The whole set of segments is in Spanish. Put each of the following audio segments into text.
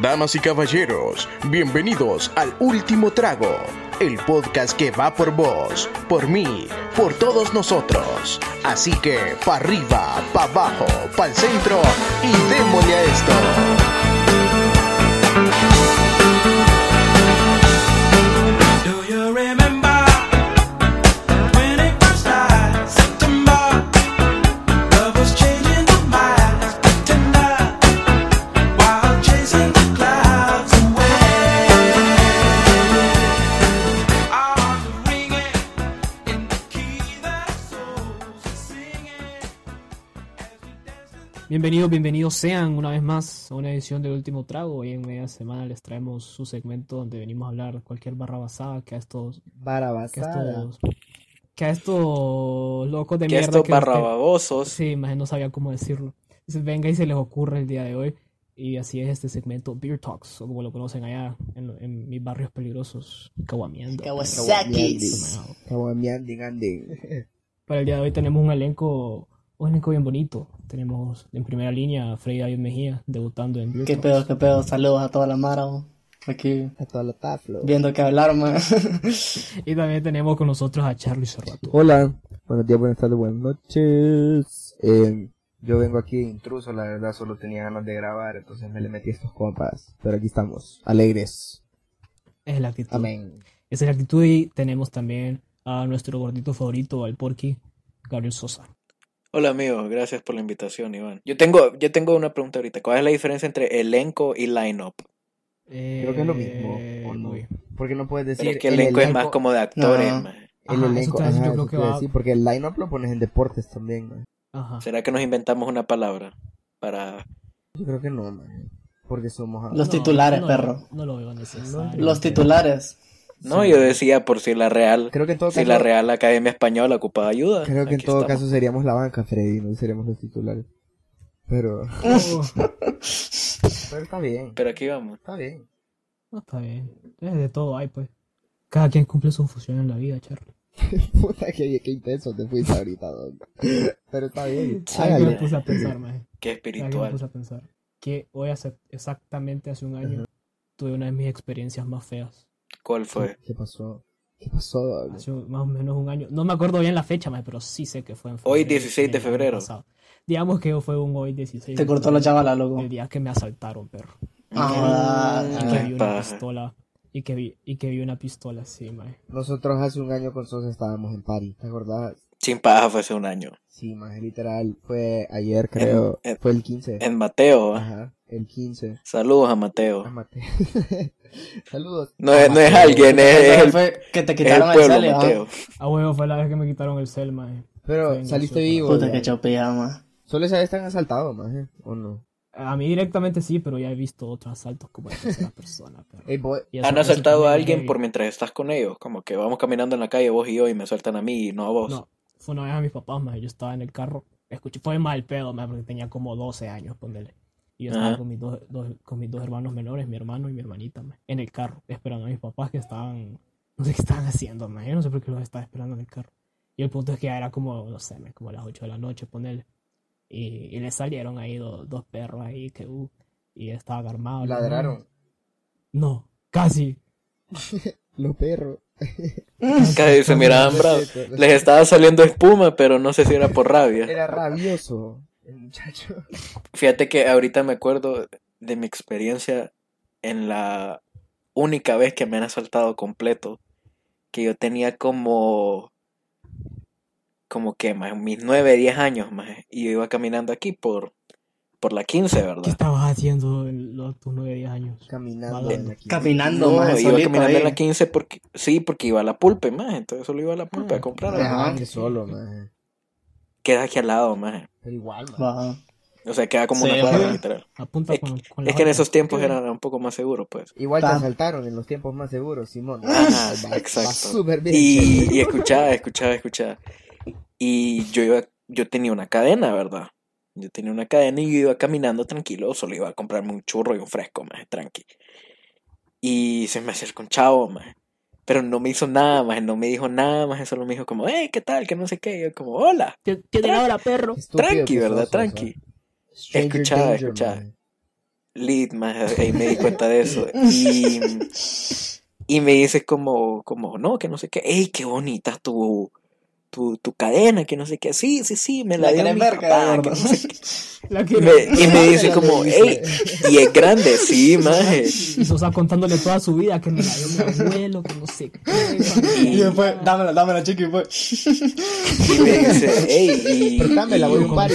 Damas y caballeros, bienvenidos al Último Trago, el podcast que va por vos, por mí, por todos nosotros. Así que, pa' arriba, pa' abajo, pa' el centro y démosle a esto. Bienvenidos, bienvenidos sean una vez más a una edición del último trago. Hoy en media semana les traemos su segmento donde venimos a hablar cualquier barra basada que a estos, que a Barabasada. estos, que a estos locos de Que mierda estos que- barrababosos. Sí, más no sabía cómo decirlo. Dice, venga y se les ocurre el día de hoy. Y así es este segmento Beer Talks, o como lo conocen allá en, en mis barrios peligrosos, Caguamiendo. Kawasakis. Kawamiandi, Gandhi. Para el día de hoy tenemos un elenco, un elenco bien bonito. Tenemos en primera línea a Freddy David Mejía, debutando en Beer ¿Qué pedo, qué pedo? Saludos a toda la Mara. Aquí A toda la taflo. viendo que hablar, man. Y también tenemos con nosotros a Charlie Cerrato. Hola. Buenos días, buenas tardes, buenas noches. Eh, yo vengo aquí de intruso, la verdad, solo tenía ganas de grabar, entonces me le metí a estos compas. Pero aquí estamos, alegres. Es la actitud. Amén. Esa es la actitud y tenemos también a nuestro gordito favorito, al Porky, Gabriel Sosa. Hola amigos, gracias por la invitación, Iván. Yo tengo, yo tengo una pregunta ahorita. ¿Cuál es la diferencia entre elenco y line-up? Creo que es lo mismo, Eh, ¿o no? Porque no puedes decir. Pero es que el elenco es más como de actores, No. El Ajá, elenco, ajá, yo creo que va- decir, porque el line-up lo pones en deportes también, man. Ajá. ¿Será que nos inventamos una palabra para... Yo creo que no, man. Porque somos. Los No, titulares, no, perro. No lo veo necesario. Los titulares. No, yo decía por si la Real, Creo que en todo si caso. la Real Academia Española ocupaba ayuda. Creo que en todo estamos. caso seríamos la banca, Freddy, no seríamos los titulares. Pero. Pero está bien. Pero aquí vamos. Está bien. no, está bien. De todo hay, pues. Cada quien cumple su función en la vida, Charlie. Puta, qué, qué intenso te fuiste ahorita, don. Pero está bien. ¿Sabes qué me puse a pensar, maje? Qué ¿Sabes qué me espiritual. puse a pensar? Que hoy, hace exactamente hace un año, tuve una de mis experiencias más feas. ¿Cuál fue? ¿Qué pasó? ¿Qué pasó? Hace más o menos un año. No me acuerdo bien la fecha, maje, pero sí sé que fue en Hoy, febrero 16 de febrero. Digamos que fue un hoy 16 Te cortó la chavala, loco. El día que me asaltaron, perro. Ah, Y que qué vi una pistola. Y que vi, y que vi una pistola, sí, maje. Nosotros hace un año con Sosa estábamos en París, ¿te acordás? Sin paja fue hace un año. Sí, más literal. Fue ayer, creo. en- fue el 15. En Mateo. Ajá, el 15. Saludos a Mateo. Ah, Mate. Saludos. No es, no es alguien, es, es el, fue que te el el, pueblo, cel, ¿ah? Mateo. A huevo fue la vez que me quitaron el cel, maje. Pero saliste eso, vivo. Puta que chopilla, man. Solo esa vez están asaltados, más, ¿eh? ¿O no? A mí directamente sí, pero ya he visto otros asaltos como de tercera persona, eso- Han asaltado a alguien heavy. por mientras estás con ellos. Como que vamos caminando en la calle vos y yo y me sueltan a mí y no a vos. No, fue una vez a mis papás, maje. Yo estaba en el carro. Escuché, fue mal pedo, maje, porque tenía como 12 años, ponele. Y yo estaba con mis, dos, dos- con mis dos hermanos menores, mi hermano y mi hermanita, maje, en el carro, esperando a mis papás que estaban, no sé qué estaban haciendo. Yo no sé por qué los estaba esperando en el carro. Y el punto es que ya era como, no sé, maje, como las 8 de la noche, ponele. Y, y le salieron ahí do- dos perros ahí que, uh, y estaba armado. el Ladraron. No, casi. Los perros. Casi se miraban bravos. Les estaba saliendo espuma, pero no sé si era por rabia. Era rabioso el muchacho. Fíjate que ahorita me acuerdo de mi experiencia en la única vez que me han asaltado completo. Que yo tenía como. Como que más, mis 9, 10 años más. Y yo iba caminando aquí por, por la 15, ¿Qué ¿verdad? estabas haciendo en los, tus 9, 10 años? Caminando en la quinta. Caminando, No, más iba caminando ahí. en la 15 porque. Sí, porque iba a la pulpe, más. Entonces solo iba a la pulpe Ah, a comprar. Ajá. que solo, man. Queda aquí al lado, más. Igual. Va. O sea, queda como Sí, una cuadra, literal. Apunta Es, con, con la es que en esos tiempos era un poco más seguro, pues. Igual te asaltaron en los tiempos más seguros, Simón. Ajá, Va- va exacto. súper bien. Y, y escuchaba, escuchaba, escuchaba. Y yo iba, yo tenía una cadena, ¿verdad? Yo tenía una cadena y yo iba caminando tranquilo, solo iba a comprarme un churro y un fresco, más tranqui. Y se me acercó un chavo, más. Pero no me hizo nada, más, no me dijo nada, más, solo me dijo como, hey, ¿qué tal? Que no sé qué. Y yo como, hola, ¿Qué tiene ahora, perro? Estúpido tranqui, ¿verdad? Tranqui. Stranger Escuchaba, danger, escuchaba. man. Maje, ahí me di cuenta de eso. Y, y me dice como, como, no, que no sé qué, ey, qué bonita tu, tu, tu cadena, que no sé qué. Sí, sí, sí, me la, La dio mi ver, papá, que no sé qué. La Y que me, y me dice como, dice. ey, y es grande, sí, maje. Y Sosa contándole toda su vida, que me la dio mi abuelo, que no sé qué. Y después, dámela, dámela, chiqui, y pues. Y me dice, ey, y, Préstame, voy a un par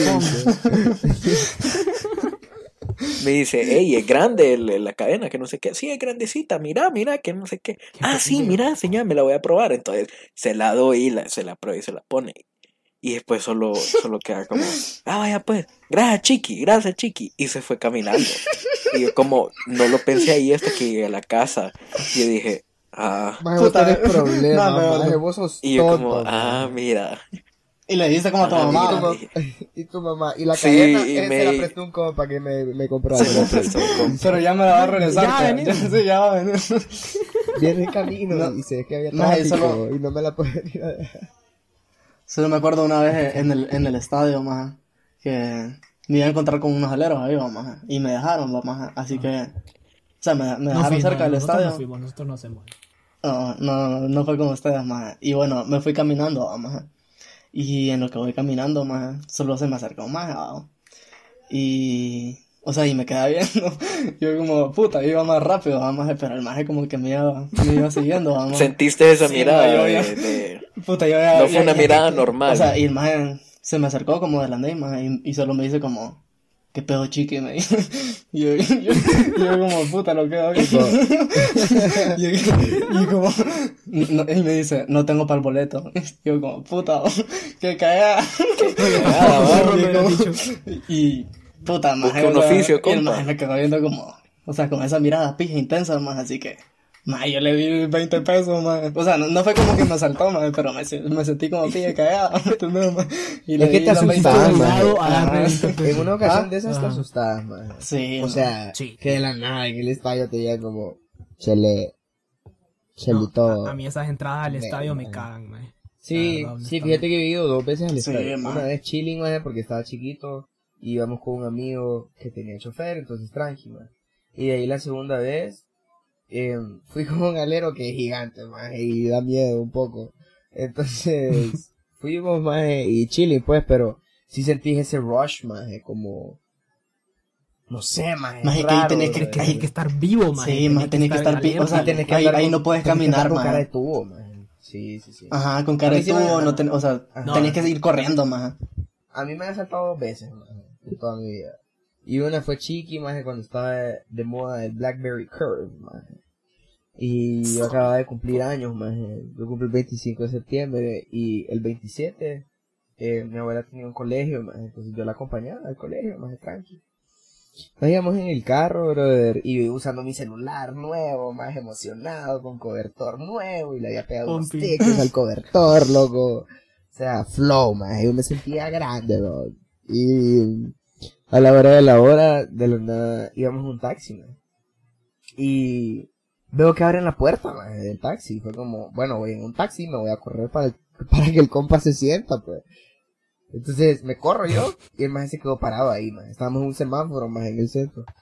me dice, ey, es grande el- la cadena, que no sé qué. Sí, es grandecita, mira, mira, que no sé qué. Ah, sí, mira, señor, me la voy a probar. Entonces se la doy y la, se la prueba y se la pone. Y después solo, solo queda como, ah, vaya pues, gracias chiqui, gracias chiqui. Y se fue caminando. Y yo como, no lo pensé ahí hasta que llegué a la casa. Y yo dije, ah. Maje, vos tenés problemas, no, pero- maje, vos sos Y yo como, tonto, ah, maje. mira. Y le dijiste como a tu Ah, mamá. ¿no? Y tu mamá, y la Sí, cadena, y me- se la prestó un compa que me, con- Pero ya me la va a regresar. Ya, vení. ya, sí, ya va a venir. Viene en camino No. y sé que había tráfico solo- y no me la puede ir a dejar. Solo me acuerdo una vez en el, en el estadio, maja, que me iba a encontrar con unos aleros ahí, va, maja, y me dejaron, va, maja, así que, o sea, me, me No dejaron cerca del nosotros estadio. No fuimos, nosotros no hacemos. No, no, no, no fue con ustedes, maja. Y bueno, me fui caminando, va, maja. Y en lo que voy caminando, maja, solo se me acercó un maja, va. Y, o sea, y me quedaba viendo. Yo como, puta, iba más rápido, va, maja, pero el maje como que me iba, me iba siguiendo, va, maja. Sentiste esa Sí, mirada yo de, de- Puta, yo ya- No fue ya- una ya- mirada normal. O sea, y el maje se me acercó como de la y, y solo me dice como, ¿qué pedo chiqui? Me. Y yo, yo, yo como, puta, lo quedo bien. y, como, no- y me dice, no tengo para el boleto. Y yo como, puta, qué cagada. Ah, va. y, y, puta, o sea, oficio, y el me quedó viendo como, o sea, con esa mirada pija intensa, más, así que. Ma, yo le di 20 pesos, ma. O sea, no, no fue como que me asaltó, ma, pero me, se- me sentí como pilla cagada, ¿me ma? Y le Es que di te los 20 asustabas, pesos. ma. Obligado a darle Ajá. 20 pesos. En una ocasión Ah, de esas te asustabas, man. Sí, O ma. sea, Sí. que de la nada en el estadio te digan como, chele, No, chelito. a, a mí esas entradas al estadio me cagan, man. Sí, verdad, sí, fíjate que he ido dos veces al Sí, estadio. man. Una vez chilling, man, porque estaba chiquito. Y íbamos con un amigo que tenía chofer, entonces tranqui. Y de ahí la segunda vez, eh, fui con un alero que es gigante, man, y da miedo un poco. Entonces, fuimos, man, y chilling, pues, pero sí sentí ese rush, man, como... No sé, man. Maje, que ahí tenés que- hay que estar vivo, man. Sí, man, tenés que estar pi- alerta. o sea, tenés que ahí- no puedes caminar, man. cara de tubo. Sí, sí, sí. Ajá, con cara de tubo, no ten- o sea, Ajá. tenés que ir corriendo, más. A mí me han saltado dos veces, man, en toda mi vida. Y una fue chiqui, más cuando estaba de moda el Blackberry Curve, man. Y yo acababa de cumplir años, más. Yo cumplí el 25 de septiembre y el 27 eh, mi abuela tenía un colegio, más. Entonces yo la acompañaba al colegio, más tranqui. Nos íbamos en el carro, brother, y usando mi celular nuevo, más emocionado, con cobertor nuevo, y le había pegado unos Pompi. stickers al cobertor, loco. O sea, flow, más. Yo me sentía grande, bro. Y a la hora de la hora, de la nada, íbamos en un taxi, man. Y veo que abren la puerta, man, del taxi. Fue como, bueno, voy en un taxi, me voy a correr para, el- para que el compa se sienta, pues. Entonces me corro yo y el man se quedó parado ahí, man. Estábamos en un semáforo, más en el centro.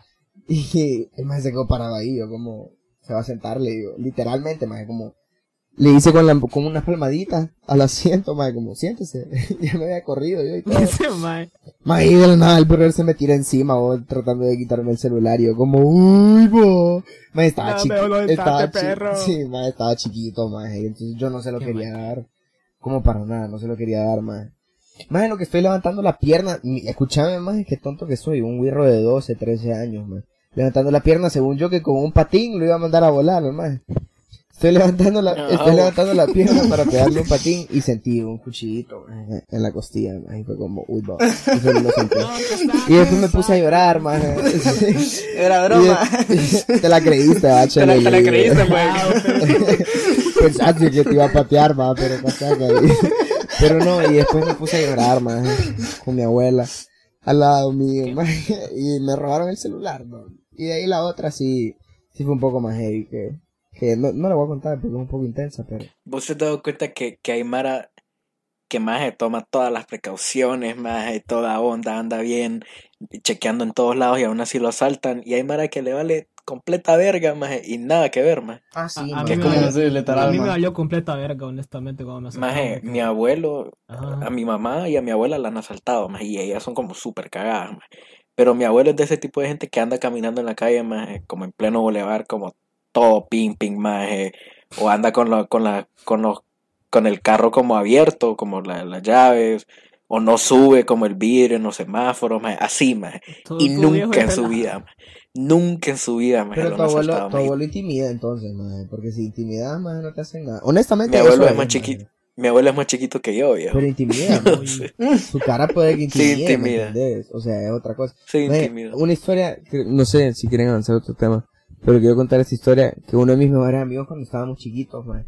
Y el man se quedó parado ahí, yo como, se va a sentar, le digo, literalmente, más como, le hice con, la, con unas palmaditas al asiento, más como, siéntese. ya me había corrido yo y todo. De la nada el brother se me tira encima, bo, tratando de quitarme el celular. Y yo como, uy, bo. Más estaba No, chiquito. Estaba chi- perro. Sí, estaba chiquito, más. Entonces yo no se lo quería dar. Como para nada, no se lo quería dar, más. Más en lo que estoy levantando la pierna. Escúchame, más, qué tonto que soy. Un guirro de 12, 13 años, más. Levantando la pierna, según yo, que con un patín lo iba a mandar a volar, más. Estoy levantando la, No. estoy levantando la pierna para pegarle un patín y sentí un cuchillito en la costilla, y fue como, uy, va. Y lo después me puse a llorar, man. Era broma. te la creíste, va, Te la, te creíste, pues. Pensaste que te iba a patear, ma, pero pasaca. Pero no, y después me puse a llorar, man, con mi abuela al lado mío, man, y me robaron el celular, ¿no? Y de ahí la otra sí, sí fue un poco más heavy, que, que no, no la voy a contar porque es un poco intensa, pero... ¿Vos te has dado cuenta que, que hay Mara que más toma todas las precauciones, más toda onda, anda bien, chequeando en todos lados y aún así lo asaltan. Y hay Mara que le vale completa verga, más y nada que ver, más. Ah, sí, A- a mí me valió- a mí me man. valió completa verga, honestamente, cuando me asaltaron. Maje, mi abuelo, Ajá. a mi mamá y a mi abuela la han asaltado, más y ellas son como súper cagadas, maje. Pero mi abuelo es de ese tipo de gente que anda caminando en la calle, maje, como en pleno boulevard, como todo ping ping, maje, o anda con la, con la, con los, con el carro como abierto, como la- las llaves, o no sube como el vidrio en los semáforos, maje, así, maje. Todo- Y nunca en su vida, maje. Nunca en su vida, maje, Pero tu abuelo, asaltado, tu abuelo intimida entonces, maje, porque si intimidas, maje, no te hacen nada. Honestamente, Mi abuelo es más chiquito. Mi abuelo es más chiquito que yo, viejo. Pero intimida, maje. Su cara puede que intimide, ¿me intimida. O sea, es otra cosa. Sí, Maje, intimido. una historia, que, no sé si quieren avanzar a otro tema, pero quiero contar esta historia que uno de mis mejores amigos cuando estábamos chiquitos, maje,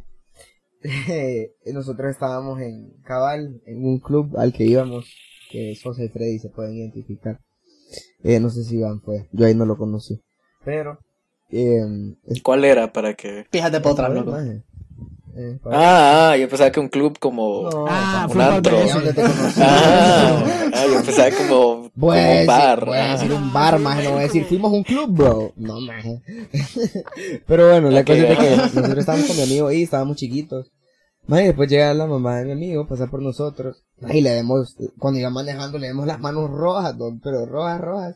nosotros estábamos en Cabal, en un club al que íbamos, que Sosa y Freddy se pueden identificar. Eh, no sé si Iván fue, yo ahí no lo conocí. Pero, eh, ¿Cuál era para que.? Fíjate para otra, loco. Eh, Ah, ah, yo pensaba que un club como. No, Ah, un antro. ahí. Ah, ah, yo pensaba como, Voy como decir, un bar. voy a ah. decir un bar, más no voy a decir, fuimos un club, bro. No, maje. Pero bueno, la cosa es que nosotros estábamos con mi amigo ahí, estábamos chiquitos. Maje, después llega la mamá de mi amigo, pasa por nosotros. Y le vemos, cuando iba manejando, le vemos las manos rojas, don, pero rojas, rojas.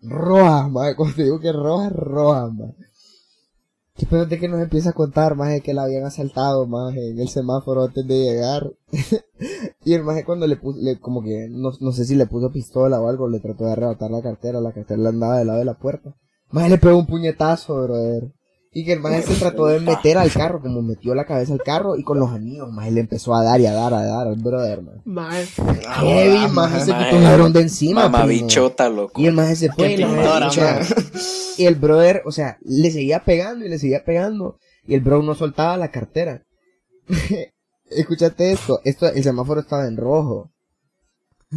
Rojas, maje, cuando te digo que rojas, rojas, maje. ¿Qué pedo de que nos empieza a contar, maje, que la habían asaltado, maje, en el semáforo antes de llegar? y el maje cuando le puso, le, como que, no, no sé si le puso pistola o algo, le trató de arrebatar la cartera, la cartera le andaba del lado de la puerta. Maje le pegó un puñetazo, brother. Y que el maje se trató de meter al carro, como metió la cabeza al carro y con los anillos, maje le empezó a dar y a dar, a dar al brother, man. Maje, Heavy, maje se maje. quitó un ladrón de encima, Mamá primo. bichota, loco. Y el maje se fue y pintora, y el brother, o sea, le seguía pegando y le seguía pegando. Y el bro no soltaba la cartera. Escúchate esto. Esto, el semáforo estaba en rojo.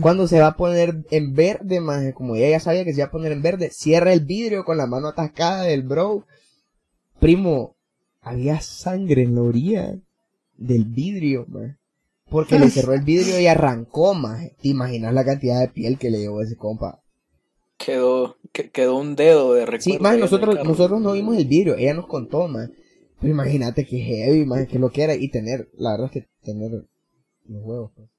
Cuando se va a poner en verde, maje, como ella ya sabía que se iba a poner en verde, cierra el vidrio con la mano atascada del bro. Primo, había sangre en la orilla del vidrio. Porque le cerró el vidrio y arrancó, maje. ¿Te imaginas la cantidad de piel que le llevó ese compa? Quedó, que- quedó un dedo de recuerdo. Sí, más nosotros, nosotros no vimos el vidrio, ella nos contó, más. Pero imagínate que heavy, más que lo que era y tener, la verdad es que tener los huevos. pues.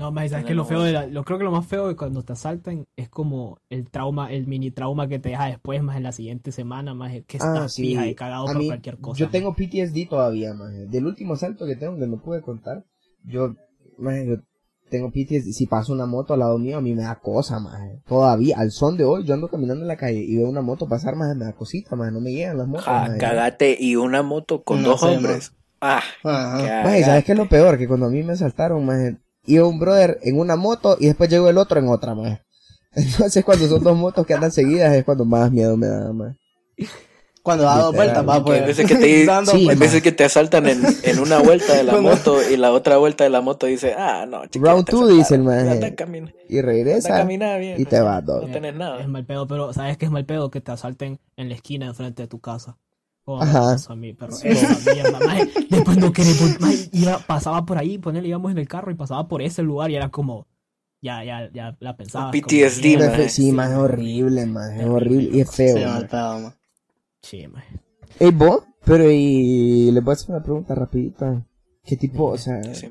No, ¿sabes Tener qué? Lo feo de la- lo creo que lo más feo de cuando te asaltan es como el trauma, el mini trauma que te deja después, más en la siguiente semana, más que Ah, estás sí. fija y cagado A por mí, cualquier cosa. yo tengo PTSD todavía, más. Del último asalto que tengo, que no pude contar, yo, yo tengo PTSD. Si pasa una moto al lado mío, a mí me da cosa, más. Todavía, al son de hoy, yo ando caminando en la calle y veo una moto pasar, más me da cosita, más. No me llegan las motos, Ja, maje. cagate y una moto con No dos sé, hombres. Ah, Ajá. cagate. Maje, ¿sabes qué es lo peor? Que cuando a mí me asaltaron, maje, iba un brother en una moto y después llegó el otro en otra, maje. Entonces cuando son dos motos que andan seguidas es cuando más miedo me da, maje. Cuando da dos vueltas, va Que hay pues. veces que te, dando Sí, hay veces que te asaltan en, en una vuelta de la moto y la otra vuelta de la moto dice, ah, no, chiquito, Round te two, asaltaron. dice el maje. Y regresa bien. y te vas. No tenés nada. Es mal pedo, pero ¿sabes qué es mal pedo? Que te asalten en la esquina enfrente de tu casa. Oh, Ajá. pasó a mí, pero toda mierda, maje. Después no vol- maje, iba, pasaba por ahí, ponele, íbamos en el carro y pasaba por ese lugar y era como, ya, ya, ya la pensaba. Un PTSD, maje. es- Sí, más es horrible, más es horrible y es feo. Sí, pedo, man. Sí, maje. Ey, vos, pero y les voy a hacer una pregunta rapidita. ¿Qué tipo, o sea, Sí.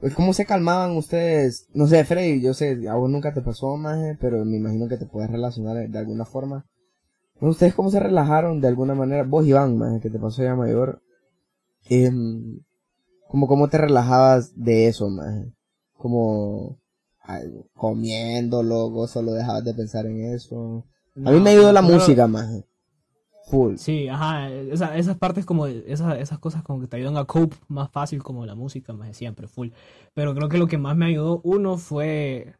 pues, cómo se calmaban ustedes? No sé, Freddy, yo sé, a vos nunca te pasó, maje, pero me imagino que te puedes relacionar de alguna forma. ¿Ustedes cómo se relajaron de alguna manera? Vos, Iván, maje, que te pasó ya mayor. Em, como cómo te relajabas de eso, maje? Como ay, comiendo, loco, solo dejabas de pensar en eso. A mí me ayudó la pero- música, maje. Full. Sí, ajá, esa- esas partes como, esas, esas cosas como que te ayudan a cope más fácil como la música, más de siempre, full. Pero creo que lo que más me ayudó, uno, fue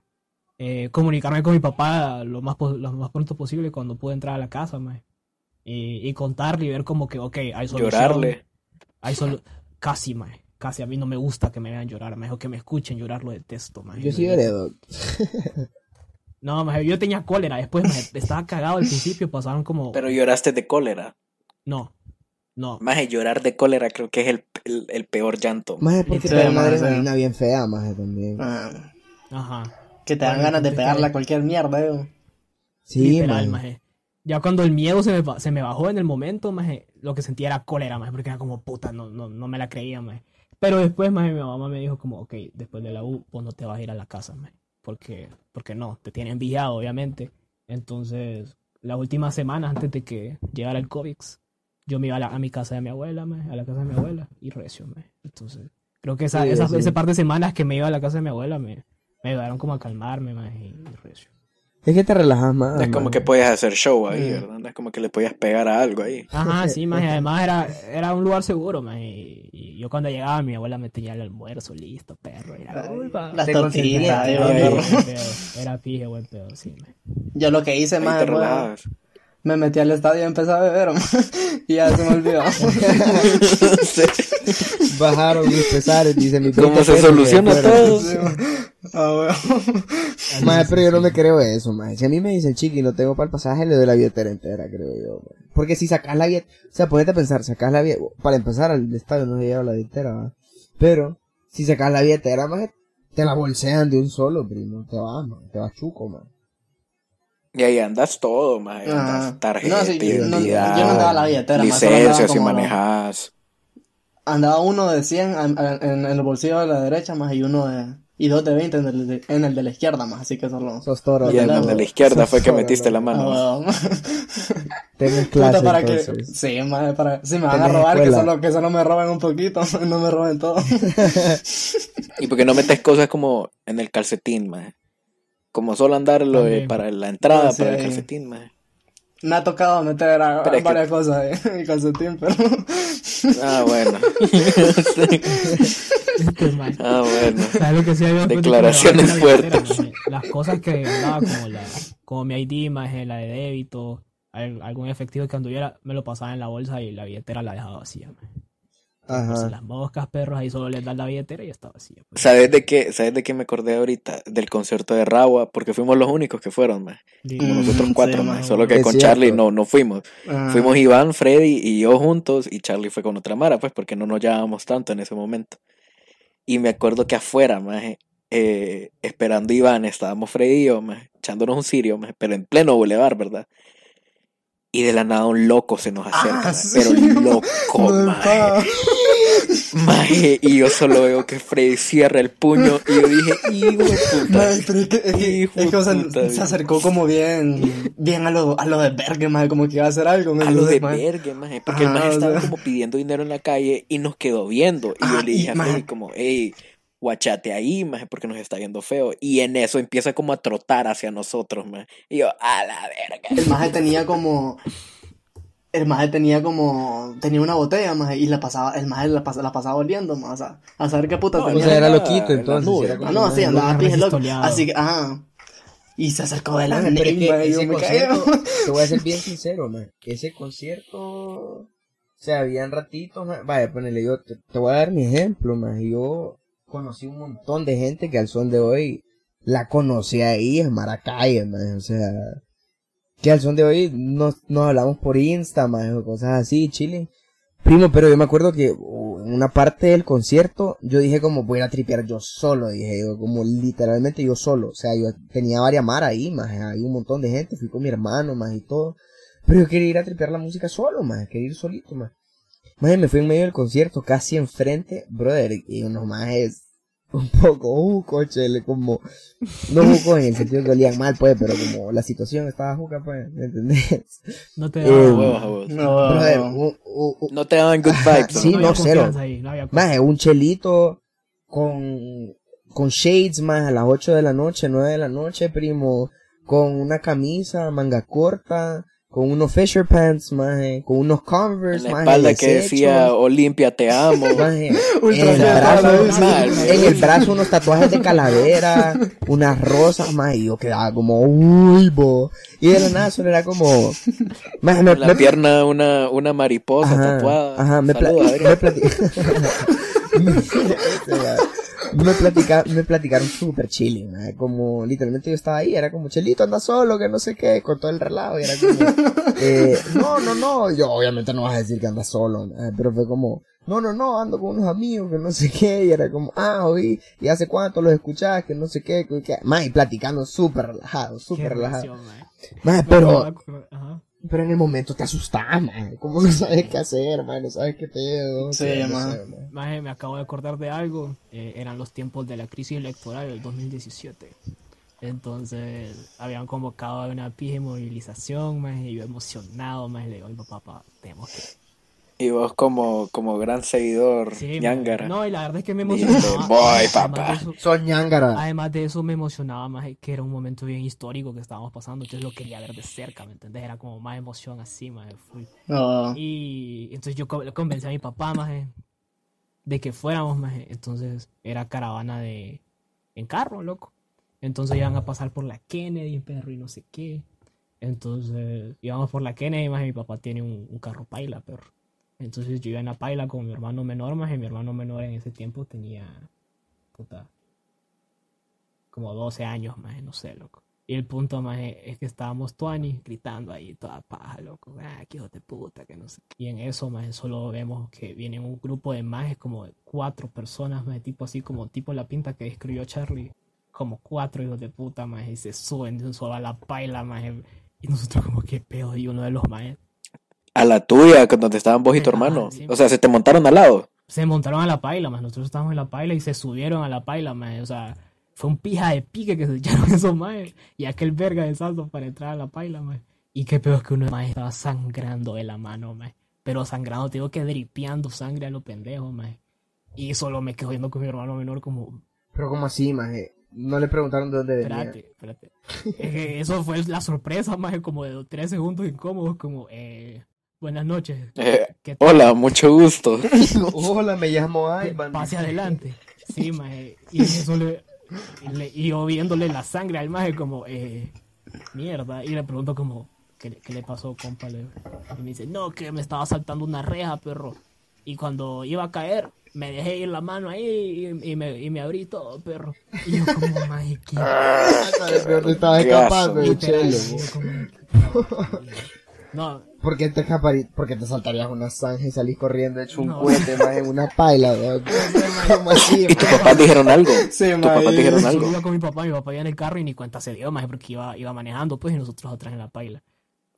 eh, comunicarme con mi papá lo más, lo más pronto posible cuando pude entrar a la casa, más. Y, y contarle y ver como que, ok, hay solución. Llorarle. Hay solu casi, más. Casi a mí no me gusta que me vean llorar, más. O que me escuchen llorar lo detesto, más. Yo sí lloré, doc. No, maje, yo tenía cólera. Después maje, estaba cagado al principio, pasaron como... Pero lloraste de cólera. No. No. Maje, llorar de cólera creo que es el, el, el peor llanto. Más porque Sí, te da una maje, bien fea, más también. Ah, Ajá. Que te dan ganas de pegarle a cualquier mierda, yo. Sí, Literal, maje. Ya cuando el miedo se me, ba- se me bajó en el momento, maje, lo que sentía era cólera, maje, porque era como puta, no, no, no me la creía, maje. Pero después, maje, mi mamá me dijo como, ok, después de la U, pues no te vas a ir a la casa, maje. Porque, porque no, te tienen vigilado, obviamente. Entonces, las últimas semanas antes de que llegara el COVID, yo me iba a, la- a mi casa de mi abuela, maje, a la casa de mi abuela, y recio, maje. Entonces, creo que esa, Sí, esa- sí. ese par de semanas que me iba a la casa de mi abuela me, me ayudaron como a calmarme, maje, y recio. Es que te relajas más. No es como man. que podías hacer show ahí, Mm. ¿verdad? No es como que le podías pegar a algo ahí. Ajá, sí, más además era, era un lugar seguro, más y, y yo cuando llegaba mi abuela me tenía el almuerzo listo, perro, era. Las tortillas. Era pije, buen pedo, sí, man. Yo lo que hice Ahí más te me metí al estadio y empecé a beber, man. y ya se me olvidó. Bajaron mis pesares, dice mi ¿Cómo 20 se soluciona todo? Ah, bueno. Maje, pero yo no me creo eso, maje. Si a mí me dicen chiqui, no tengo para el pasaje, le doy la billetera entera, creo yo. Porque si sacas la billetera, o sea, ponete a pensar, sacas la billetera, para empezar al estadio no se lleva la billetera, ¿va? Pero, si sacas la billetera, maje, te la bolsean de un solo, primo, te vas, maje, te vas chuco, man. Y ahí andas todo, maje. Ajá. Andas tarjeta, No, sí, yo no- identidad, yo no andaba la billetera, más solo andaba licencia si manejas. Andaba uno de 100 en, en- en el bolsillo de la derecha, más y uno de, y dos de 20 en el de, en el de la izquierda, más así que solo. Sos toro. Y en el de la izquierda fue que metiste la mano. Ah, Puta, clase, para que, entonces. sí, más para, si me van a robar, que solo, que solo me roben un poquito, no me roben todo. Y porque no metes cosas como en el calcetín, maje. Como solo andar lo de- También. para la entrada, sí, para el calcetín, maje. Me ha tocado meter a- Pero es que- varias cosas eh, en mi calcetín, pero. Ah, bueno. Este, man. ah, bueno. ¿Sabes lo que sí había Declaraciones fuertes. Las cosas que andaba como la, como mi ID, maje, la de débito, al- algún efectivo que anduviera, me lo pasaba en la bolsa y la billetera la dejaba vacía, maje. Entonces, las moscas, perros, ahí solo les dan la billetera y está vacía. pues. ¿Sabes de qué? ¿Sabes de qué me acordé ahorita? Del concierto de Rawa, porque fuimos los únicos que fueron. Di- Mm, Nosotros cuatro, sí. Solo que Es con cierto. Charlie no, no fuimos. Fuimos Iván, Freddy y yo juntos y Charlie fue con otra Mara, pues porque no nos llevábamos tanto en ese momento. Y me acuerdo que afuera, maje, eh, esperando a Iván, estábamos Freddy y yo, maje, echándonos un sirio, maje, pero en pleno bulevar, ¿verdad? Y de la nada un loco se nos acerca, Ah, sí. pero loco, no, maje. Maje, y yo solo veo que Freddy cierra el puño y yo dije, hijo de puta. Maje, pero es que, es que, es que, o sea, puta, se acercó como bien, bien a lo, a lo de Berge, maje, como que iba a hacer algo. A lo de verga, maje, porque el maje o estaba sea. como pidiendo dinero en la calle y nos quedó viendo. Y yo Ah, le y, dije a Freddy como, hey, guachate ahí, maje, porque nos está viendo feo. Y en eso empieza como a trotar hacia nosotros, maje. Y yo, a la verga. El maje tenía como. El maje tenía como. Tenía una botella, maje, y la pasaba. El maje la, pas- la pasaba oliendo, maje, o sea, a saber qué puta No, O tenía. sea, era loquito entonces. era Ah, no, sí, andaba pije loco. Así que, ajá. Y se acercó de que maje, y yo me concierto, te voy a ser bien sincero, man. Ese concierto, o sea, habían ratitos, man. vaya, ponele, yo te, te voy a dar mi ejemplo, man. Yo conocí un montón de gente que al son de hoy la conocí ahí en Maracay. O sea, que al son de hoy nos, nos hablamos por Insta, man, o cosas así, chile. Primo, pero yo me acuerdo que en una parte del concierto yo dije como voy a tripear yo solo, dije yo, como literalmente yo solo. O sea, yo tenía varias mar ahí, más, hay un montón de gente, fui con mi hermano, más y todo. Pero yo quería ir a tripear la música solo, más, quería ir solito, más. Más me fui en medio del concierto, casi enfrente, brother, y unos más un poco, uh, coche, como, no juco en el sentido que olían mal, pues, pero como la situación estaba juca, pues, ¿me entendés? No te Eh, daba, Huevos a vos. No, Brother, te daban good vibes. Sí, ¿no? había no, cero. ahí, no Más un chelito con, con shades más a las 8 de la noche, 9 de la noche, primo, con una camisa, manga corta, con unos Fisher Pants, más, con unos En Converse, la más, espalda que decía Olimpia, te amo. en Ultra el fiel, brazo, sí, en el brazo unos tatuajes de calavera, unas rosas, más, y yo quedaba como, uy, bo. Y de la nada solo era como, más, me, En la me- pierna una, una mariposa Ajá, tatuada. Ajá, me, Saludos, me. Me, platica, me platicaron súper chilling, maje, como literalmente yo estaba ahí, era como, Chelito anda solo, que no sé qué, con todo el relajo, y era como, eh, no, no, no, yo obviamente no vas a decir que andas solo, pero fue como, no, no, no, ando con unos amigos, que no sé qué, y era como, ah, oí, y hace cuánto los escuchás, que no sé qué, que, que, y platicando súper relajado, súper relajado, pero, ajá. Pero en el momento te asustás, maje, como no sabes qué hacer, maje, no sabes qué pedo, Sí, qué, maje. maje. Maje, me acabo de acordar de algo. eh, eran los tiempos de la crisis electoral del 2017. Entonces, habían convocado a una pija de movilización, maje, y yo emocionado, más le digo papá, "Pa, tenemos que... Y vos como, como gran seguidor, Sí. No, y la verdad es que me emocionaba. "Voy, papá". Sos ñángara. Además de eso me emocionaba más que era un momento bien histórico que estábamos pasando, entonces lo quería ver de cerca, ¿me entendés? Era como más emoción así, más full. No. Y entonces yo convencí a mi papá más de que fuéramos más. Entonces era caravana de en carro, loco. Entonces iban a pasar por la Kennedy, perro y no sé qué. Entonces íbamos por la Kennedy, más mi papá tiene un, un carro paila, perro. Entonces yo iba en la paila con mi hermano menor, más y mi hermano menor en ese tiempo tenía puta como 12 años más, no sé, loco. Y el punto más es que estábamos Tuani gritando ahí toda paja, loco. Ah, que hijo de puta, que no sé. qué. Y en eso, más solo vemos que viene un grupo de majes como cuatro personas, más tipo así como tipo la pinta que escribió Charlie. Como cuatro hijos de puta, más y se suben de un solo a la paila, más Y nosotros como que pedo, y uno de los majes A la tuya, con donde estaban vos y tu Ajá, hermano. sí. O sea, se te montaron al lado. se montaron a la paila, más nosotros estábamos en la paila y se subieron a la paila, más o sea, fue un pija de pique que se echaron esos maes y aquel verga de salto para entrar a la paila, más y qué peor que uno de los maes estaba sangrando de la mano, más pero sangrando, te digo que dripeando sangre a los pendejos, más y solo me quedo viendo con mi hermano menor como, Pero como así, maje. No le preguntaron de dónde venía. espérate, espérate. Es que eso fue la sorpresa, más como de tres segundos incómodos, como, eh, buenas noches. Eh, ¿qué tal? hola, mucho gusto. Hola, me llamo Ivan. pase adelante. Sí, maje. Y eso le, y le- y yo viéndole la sangre al maje como, eh, mierda. Y le pregunto como, ¿qué, le- qué le pasó, compa? Le- Y me dice, no, que me estaba saltando una reja, perro. Y cuando iba a caer, me dejé ir la mano ahí y, y me, y me abrí todo, perro. Y yo como, maje, qué... Estaba escapando, chelo. No, ¿Por qué te escaparías? Porque te saltarías una zanja y salís corriendo hecho un No. cohete más en una paila, ¿no? ¿Cómo así? ¿Y tus papás dijeron algo? Sí, ¿Tus papás dijeron Yo algo? iba con mi papá, mi papá iba en el carro y ni cuenta se dio, más porque iba, iba manejando, pues, y nosotros atrás en la paila.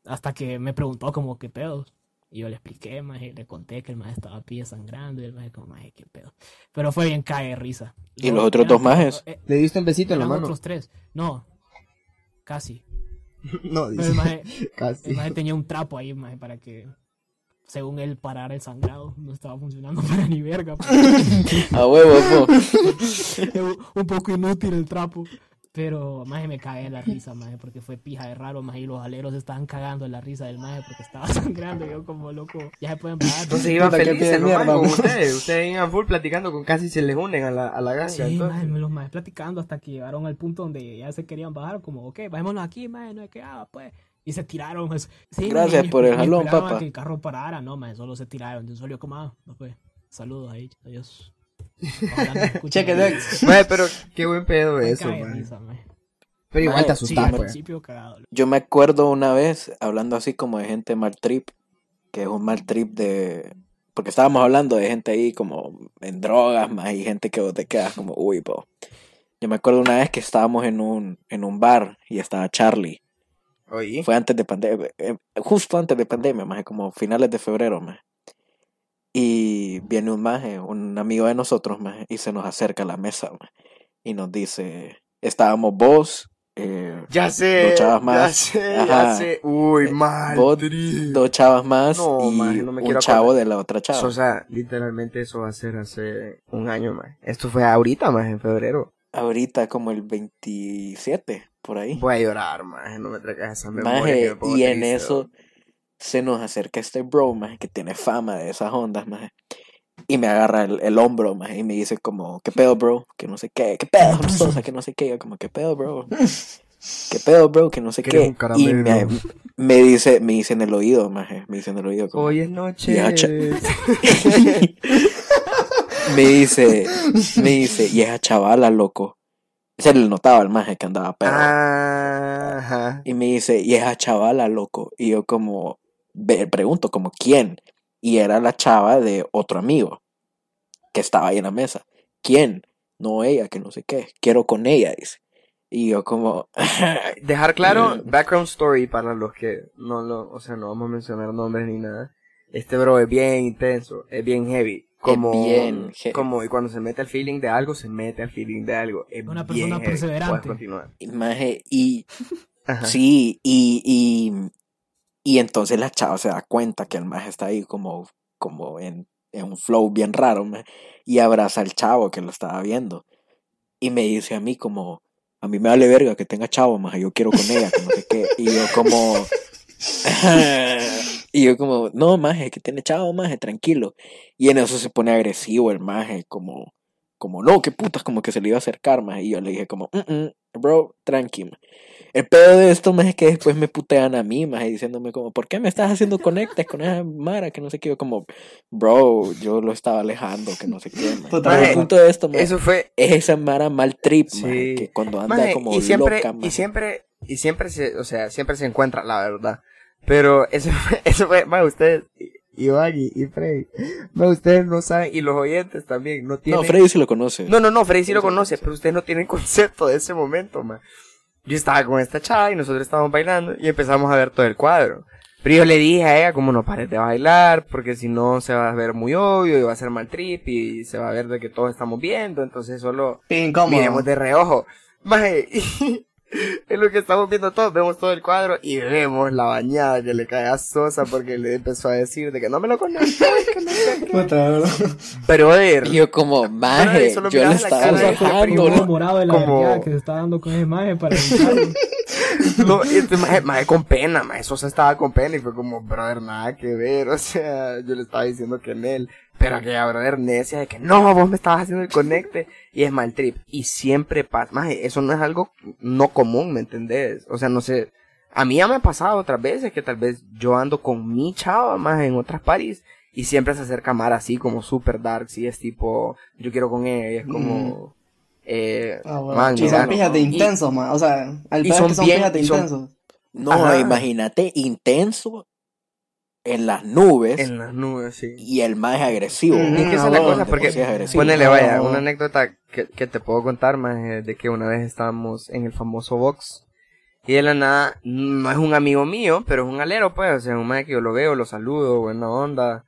Hasta que me preguntó como qué pedos. Y yo le expliqué, más le conté que el más estaba pie sangrando y el más como, más qué pedo. Pero fue bien cae de risa. ¿Y los otros dos majes? eh, ¿Le diste un besito en la mano? otros tres. No, casi. No, Pero dice. el maje, Casi. el maje tenía un trapo ahí, maje, para que, según él, parara el sangrado. No estaba funcionando para ni verga. pues. A huevo, po. un poco inútil el trapo. Pero más me cagué de la risa, maje, porque fue pija de raro, más y los aleros estaban cagando de la risa del maje porque estaba sangrando. yo como loco, ya se pueden parar. Entonces iban felices, ¿no? mierda, Con ustedes. Ustedes iban full platicando con casi se les unen a la, a la ganga. Sí, entonces. maje, los majes platicando hasta que llegaron al punto donde ya se querían bajar, como, ok, bajémonos aquí, maje, no es que, ah, pues. Y se tiraron. pues. Sí, Gracias ni- por el jalón, papá. que el carro parara, no, maje, solo se tiraron. Entonces salió como, ah, no, pues, saludos ahí, adiós. Dex. Maje, pero qué buen pedo Me eso, maje. Pero igual te Sí, asustás, al pues. principio cagado. Yo me acuerdo una vez, hablando así como de gente mal trip, que es un mal trip de... Porque estábamos hablando de gente ahí como en drogas, más y gente que vos te quedas como, uy, po. Yo me acuerdo una vez que estábamos en un, en un bar y estaba Charlie. Oye. Fue antes de pandemia, eh, justo antes de pandemia, más como finales de febrero, más. Y viene un maje, un amigo de nosotros, más, y se nos acerca a la mesa, maje, y nos dice, estábamos vos, eh, Ya sé. Dos chavas Ya más. sé, Ajá. ya sé. Uy, Eh, mal. vos, dos chavas más No, y maje, no me un chavo acordar. de la otra chava. O sea, literalmente eso va a ser hace un año más. Esto fue ahorita más, en febrero. Ahorita como el 27, por ahí. Voy a llorar, más. No me traigas esa memoria. Maje, que me y en eso se nos acerca este bro, maje, que tiene fama de esas ondas, maje. Y me agarra el, el hombro, maje, y me dice como, ¿qué pedo, bro? Que no sé qué, ¿qué pedo, Sosa? Que no sé qué, yo como, ¿qué pedo, bro? ¿Qué pedo, bro? Que no sé qué. Y me, me dice, me dice en el oído, maje, me dice en el oído como, Hoy es noche. Me dice, me dice, y esa chavala, loco. Se le notaba el maje que andaba perro. Ah. Ajá. Y me dice, y esa chavala, loco. Y yo como, pregunto, como, ¿quién? Y era la chava de otro amigo que estaba ahí en la mesa. ¿Quién? No ella, que no sé qué. Quiero con ella, dice. Y yo como, Dejar claro, Mm. background story para los que no lo, o sea, no vamos a mencionar nombres ni nada. Este bro es bien intenso, es bien heavy. Como, bien heavy. como, y cuando se mete al feeling de algo, se mete al feeling de algo. Es Una bien persona heavy. perseverante. Puedes continuar. y y. Sí, y, y, y entonces la chava se da cuenta que el maje está ahí como, como en, en un flow bien raro, maje, y abraza al chavo que lo estaba viendo. Y me dice a mí como, a mí me vale verga que tenga chavo, maje, yo quiero con ella, que no sé qué. Y yo como, y yo como, no, maje, que tiene chavo, maje, tranquilo. Y en eso se pone agresivo el maje, como, como, no, qué putas, como que se le iba a acercar, maje. Y yo le dije como, "Mm, mm, bro, tranqui, maje". El pedo de esto, más es que después me putean a mí, más diciéndome como, ¿por qué me estás haciendo conectes con esa Mara? Que no sé qué, yo como, bro, yo lo estaba alejando, que no sé qué, maje". Puta, Pero el punto de esto, maje, Eso fue, es esa Mara mal trip, Sí. que cuando anda como y siempre, loca, y siempre, y siempre se, o sea, siempre se encuentra, la verdad. Pero eso fue, eso fue, ma, ustedes, Iván y, y Freddy, ma, ustedes no saben, y los oyentes también, no tienen. No, Freddy sí lo conoce. No, no, no, Freddy sí lo conoce, pero ustedes no tienen concepto de ese momento, ma. Yo estaba con esta chava y nosotros estábamos bailando y empezamos a ver todo el cuadro. Pero yo le dije a ella como no pares de bailar, porque si no se va a ver muy obvio y va a ser mal trip y se va a ver de que todos estamos viendo, entonces solo incómodo. miremos de reojo. Maje, y en lo que estamos viendo todos, vemos todo el cuadro y vemos la bañada que le cae a Sosa porque le empezó a decir de que no me lo conozco, bro. Brother, Y yo como, maje, yo le estaba ese dejando, enamorado de la como- que se está dando con esa imagen para. No, este maje, maje con pena, maje, Sosa estaba con pena y fue como, brother, nada que ver, o sea, yo le estaba diciendo que en él, pero aquella brother necia de que no, vos me estabas haciendo el conecte, y es mal trip, y siempre pasa, maje, eso no es algo no común, ¿me entendés? O sea, no sé, a mí ya me ha pasado otras veces que tal vez yo ando con mi chava, más en otras paris, y siempre se acerca Mara así como super dark, si es tipo, yo quiero con ella, y es como, eh, Ah, bueno. man, y mira, son pijas de y- intensos, man. O sea, al y son que son bien- pijas de y son- intensos. No, Ajá. imagínate, intenso en las nubes en las nubes, sí. y el más agresivo. Ujú, Y que esa es la bueno, cosa, porque sí es ponele, vaya, no. una anécdota que, que te puedo contar más de que una vez estábamos en el famoso box y de la nada, no es un amigo mío, pero es un alero, pues, o sea, un man que yo lo veo, lo saludo, buena onda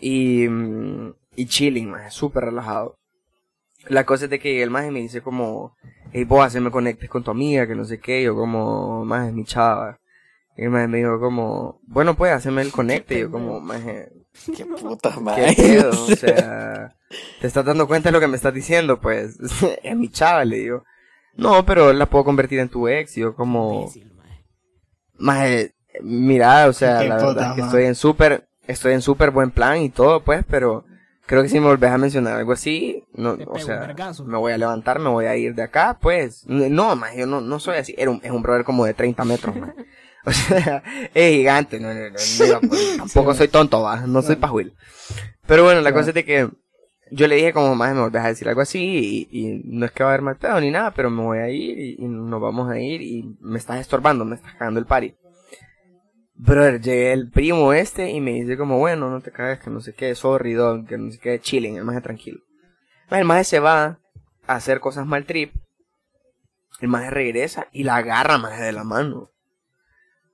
y, mm, y chilling, más, súper relajado. La cosa es de que el maje me dice como, hey, vos haceme conectes con tu amiga, que no sé qué, yo como, más es mi chava. Y el maje me dijo como, bueno, pues, haceme el conecte, y yo como, maje, Qué puta ¿Qué madre. pedo? O sea, ¿te estás dando cuenta de lo que me estás diciendo? Pues, es mi chava, le digo. No, pero la puedo convertir en tu ex. Y yo como, más, mira, o sea, Qué la puta verdad es que estoy en súper, estoy en súper buen plan y todo, pues, pero creo que si me volvés a mencionar algo así, no, o sea, me voy a levantar, me voy a ir de acá, pues. No, más, yo no, no soy así. Era un, es un brother como de 30 metros, más. O sea, es gigante, no, no, no, no, tampoco soy tonto, va, no soy pajuil. Pero bueno, la cosa es de que yo le dije como, más me volvés a decir algo así y, y no es que va a haber mal pedo ni nada, pero me voy a ir y, y nos vamos a ir y me estás estorbando, me estás cagando el party. Brother, llegué el primo este y me dice como, bueno, no te cagues, que no sé qué, sorry, dog, que no sé qué, chilling, el más tranquilo. El más se va a hacer cosas mal trip, el más regresa y la agarra más de la mano.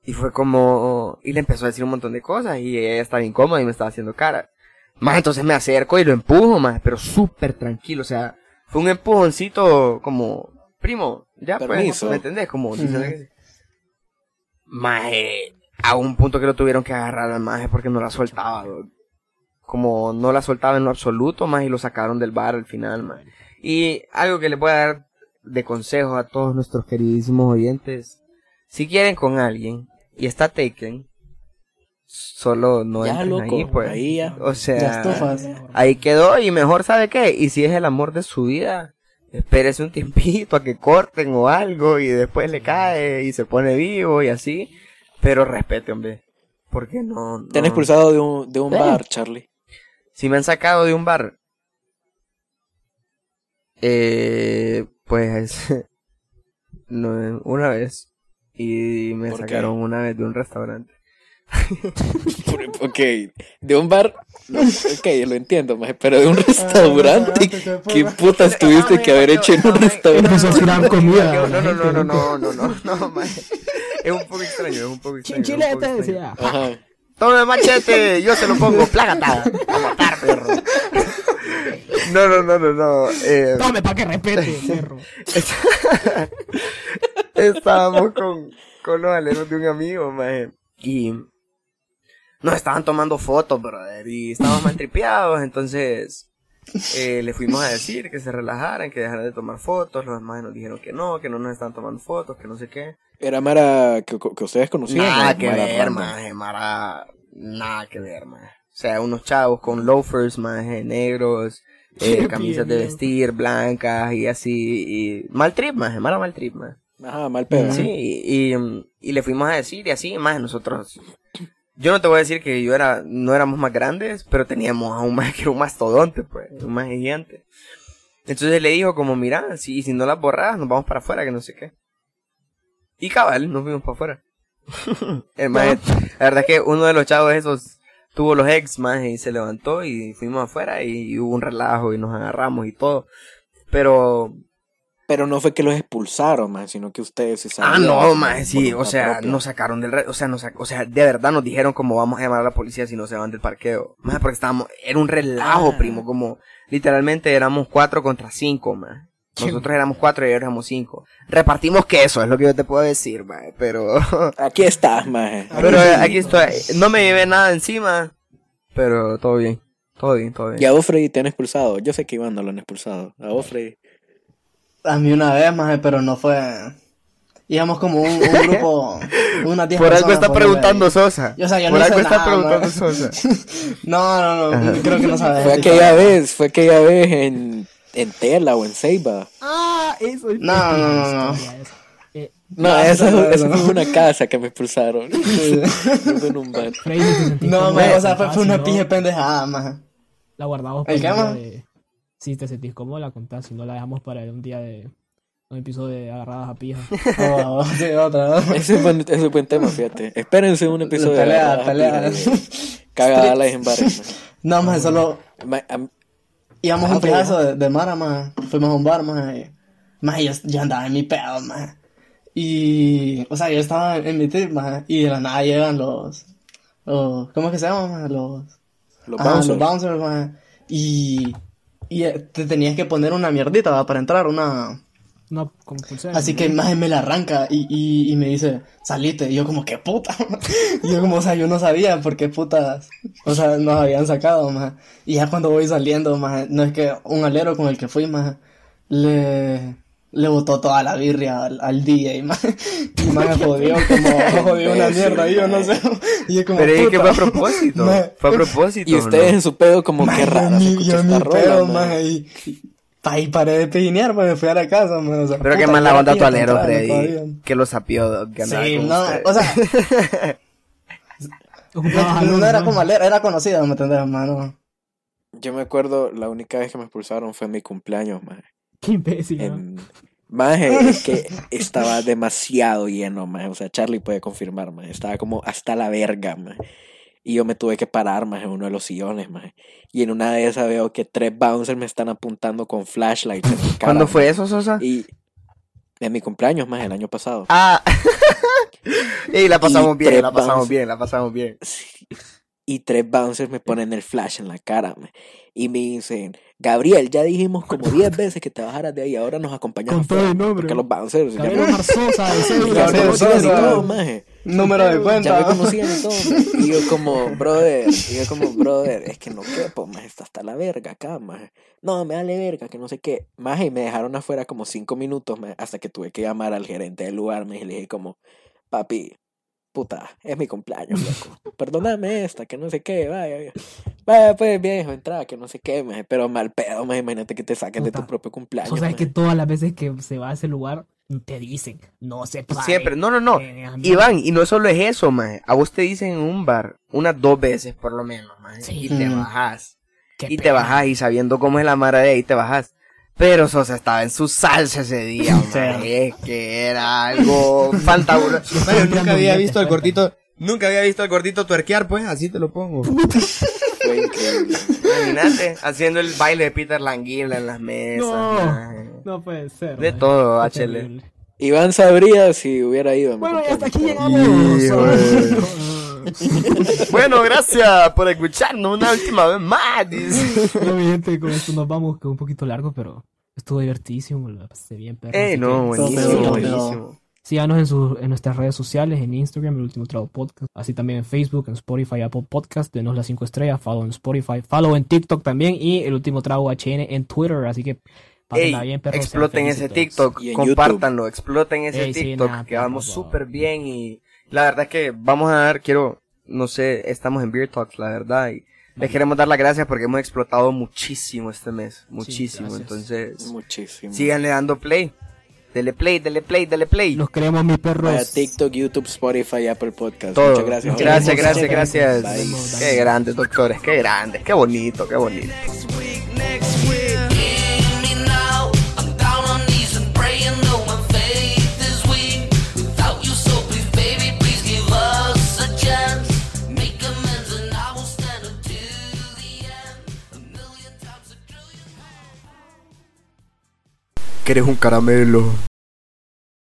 Y fue como, y le empezó a decir un montón de cosas y ella estaba incómoda y me estaba haciendo cara. Más entonces me acerco y lo empujo, más, pero súper tranquilo, o sea, fue un empujoncito como, primo, ya Permiso. pues, ¿me entendés? Como, Ujú. que- Maje, a un punto que lo tuvieron que agarrar al maje porque no la soltaba, como no la soltaba en lo absoluto, más y lo sacaron del bar al final, más. Y algo que le voy a dar de consejo a todos nuestros queridísimos oyentes, si quieren con alguien y está taken, solo no Ya, loco, ahí, pues. ahí ya. O sea, Ya ahí quedó y mejor sabe qué, y si es el amor de su vida, espérese un tiempito a que corten o algo y después le cae y se pone vivo y así, pero respete, hombre, porque no... Te han expulsado de un, de un bar, Charlie. Si me han sacado de un bar, Eh, pues, no, una vez. Y me ¿Por qué? sacaron una vez de un restaurante. Ok, de un bar, no, ok, lo entiendo, maje, pero de un restaurante, ¿qué putas tuviste que haber hecho en un restaurante? Empezó a tirar comida. No, no, no, no, no, no, no, no, no, maje. Es un poco extraño, es un poco extraño. Chinchilete, decía. Ajá. Tome machete, yo se lo pongo, plágata. A matar, perro. No, no, no, no, no. Eh, Tome, pa' que respete, perro. Estábamos con, con los aleros de un amigo, maje. Y nos estaban tomando fotos, brother. Y estábamos mal tripeados, entonces eh, le fuimos a decir que se relajaran, que dejaran de tomar fotos. Los demás nos dijeron que no, que no nos estaban tomando fotos, que no sé qué. Era Mara que, que ustedes conocían. Nada ¿no? que Mara ver, maje, Mara. Nada que ver, maje. O sea, unos chavos con loafers, maje, negros, eh, camisas de vestir blancas y así. Y mal trip, maje, Mara mal trip, maje. Ajá, mal pedo. Sí, y, y, y le fuimos a decir y así, más nosotros. Yo no te voy a decir que yo era, no éramos más grandes, pero teníamos a un más que era un mastodonte, pues, un más gigante. Entonces le dijo como, mira, si, si no las borras, nos vamos para afuera, que no sé qué. Y cabal, nos fuimos para afuera. El maje- la verdad es que uno de los chavos esos tuvo los ex más y se levantó y fuimos afuera y, hubo un relajo y nos agarramos y todo. Pero Pero no fue que los expulsaron, man, sino que ustedes se Ah, no, más sí, o sea, propia. nos sacaron del, o sea, nos o sea, de verdad nos dijeron como vamos a llamar a la policía si no se van del parqueo. Más porque estábamos, era un relajo, Ah. primo, como literalmente éramos cuatro contra cinco, más. Nosotros éramos cuatro y ellos éramos cinco. Repartimos queso, es lo que yo te puedo decir, más, pero, Aquí estás, maje. pero eh, aquí estoy, no me llevé nada encima, pero todo bien, todo bien, todo bien. Y a vos, Freddy, te han expulsado. Yo sé que Iván no lo han expulsado. A vos, Freddy. A mí una vez, más, pero no fue. Íbamos como un, un grupo, unas 10 Por algo está preguntando ahí. Sosa. Yo, o sea, yo Por no algo está nada, preguntando man. Sosa. No, no, no, creo que no sabes. Fue aquella vez, fue aquella vez en, en Tela o en Ceiba. Ah, eso es. No, no, no, no. Eh, No, No, eso, no, no, eso no. fue una casa que me expulsaron. En un bar. Freddy, ¿te sentís No, man, o sea, fue, fue una no, pija pendejada, más. La guardamos ¿El para man? de... Si te sentís cómodo, la contás. Si no, la dejamos para un día de... Un episodio de agarradas a pija. Oh, sí, otra. Ese es buen, ese es buen tema, fíjate. Espérense un episodio Pelea, de pelea. Cagadas en bares. No, más, solo. Ma- am- íbamos Ah, un pedazo de, de Mara, más. Fuimos a un bar, más. Más, yo, yo andaba en mi pedo, más. Y, o sea, yo estaba en mi trip, más. Y de la nada llegan los. los ¿Cómo es que se llaman, más? Los. Los bouncers. los bouncers, más. Y. Y eh, te tenías que poner una mierdita, ¿va? Para entrar, una. No, pulsera. Así que más me la arranca y, y, y me dice, salite. Y yo como, ¿qué puta? y yo como, o sea, yo no sabía por qué putas, o sea, nos habían sacado, más. Y ya cuando voy saliendo, más, no es que un alero con el que fui, más, le, le botó toda la birria al, al DJ, más. Y más me jodió como, jodió una mierda, y yo no sé. Y yo como, Pero es que fue a propósito. Ma- Fue a propósito. Y ustedes ¿no? en su pedo como Maje, que yo raro. yo esta ni rola, pedo, man. maje, y, ahí paré de pijinear, pues me fui a la casa, man, o sea, Pero puta, mala yo onda tu alero, Freddy. Que lo sapió que andaba Sí, no, usted. o sea, no, algo, no era ¿no? como alero, era conocido, ¿me entendés, hermano? Yo me acuerdo, la única vez que me expulsaron fue en mi cumpleaños, maje. Qué imbécil, ¿no? En... Maje, es que estaba demasiado lleno, maje. O sea, Charlie puede confirmar, maje. Estaba como hasta la verga, maje. Y yo me tuve que parar, maje, en uno de los sillones, maje. Y en una de esas veo que tres bouncers me están apuntando con flashlight en mi cara, ¿Cuándo fue maje. eso, Sosa? Y en mi cumpleaños, maje, el año pasado. Ah. y la pasamos Y bien, la pasamos bien, la pasamos bien. Sí. Y tres bouncers me ponen el flash en la cara. Y me dicen, Gabriel, ya dijimos como diez veces que te bajaras de ahí, ahora nos acompañas Con todo afuera". el nombre. Porque los bouncers ya Gabriel me, Omar Sosa, ya me Gabriel Sosa, todo, maje. Número de Ya me cuenta. conocían y todo, maje. Y yo como, brother, y yo como, brother, es que no quepo, maje, está hasta la verga acá, maje. No, me vale verga, que no sé qué. Maje, y me dejaron afuera como cinco minutos, maje, hasta que tuve que llamar al gerente del lugar, le dije como, papi, puta, es mi cumpleaños, loco. Perdóname esta, que no sé qué, vaya, vaya. Vaya, pues, viejo, entra, que no sé qué, maje. Pero mal pedo, maje, imagínate que te saquen de tu propio cumpleaños, O sea, es que todas las veces que se va a ese lugar, te dicen, no se pare. Siempre, no, no, no. Eh, Iván, y no solo es eso, maje. A vos te dicen en un bar unas dos veces por lo menos, maje. Sí. Y te bajas. qué Y te bajas y sabiendo cómo es la mara de ahí te bajas. Pero Sosa estaba en su salsa ese día, maje, es que era algo fantabuloso. Maje, nunca había visto al gordito, nunca había visto al gordito tuerquear, pues, así te lo pongo. Fue increíble. Imagínate, haciendo el baile de Peter Languila en las mesas. No. No puede ser. De man. todo, Qué HL. terrible. Iván sabría si hubiera ido. Bueno, y hasta aquí llegamos. Bueno, gracias por escucharnos una última vez más. dice. Bueno, mi gente, con esto nos vamos, que es un poquito largo, pero estuvo divertísimo, lo pasé bien, perro. Eh, no, que buenísimo. Síganos en, su- en nuestras redes sociales, en Instagram, El Último Trago Podcast, así también en Facebook, en Spotify, Apple Podcast, denos las 5 estrellas, follow en Spotify, follow en TikTok también y El Último Trago HN en Twitter, así que Ey, pásenla bien, perros. sean exploten ese. TikTok, compártanlo, exploten ese Ey, sí, TikTok, nada, que vamos súper bien y la verdad es que vamos a dar, quiero, no sé, estamos en Beer Talks, la verdad, y les queremos dar las gracias porque hemos explotado muchísimo este mes, muchísimo, gracias. entonces, Muchísimo. síganle dando play, dele play, dele play, dele play. Los queremos, mis perros. Vaya TikTok, YouTube, Spotify, Apple Podcast. Todo. Muchas gracias. Gracias, gracias, gracias. Bye. Qué grandes, doctores, qué grandes, qué bonito, qué bonito. Que eres un caramelo.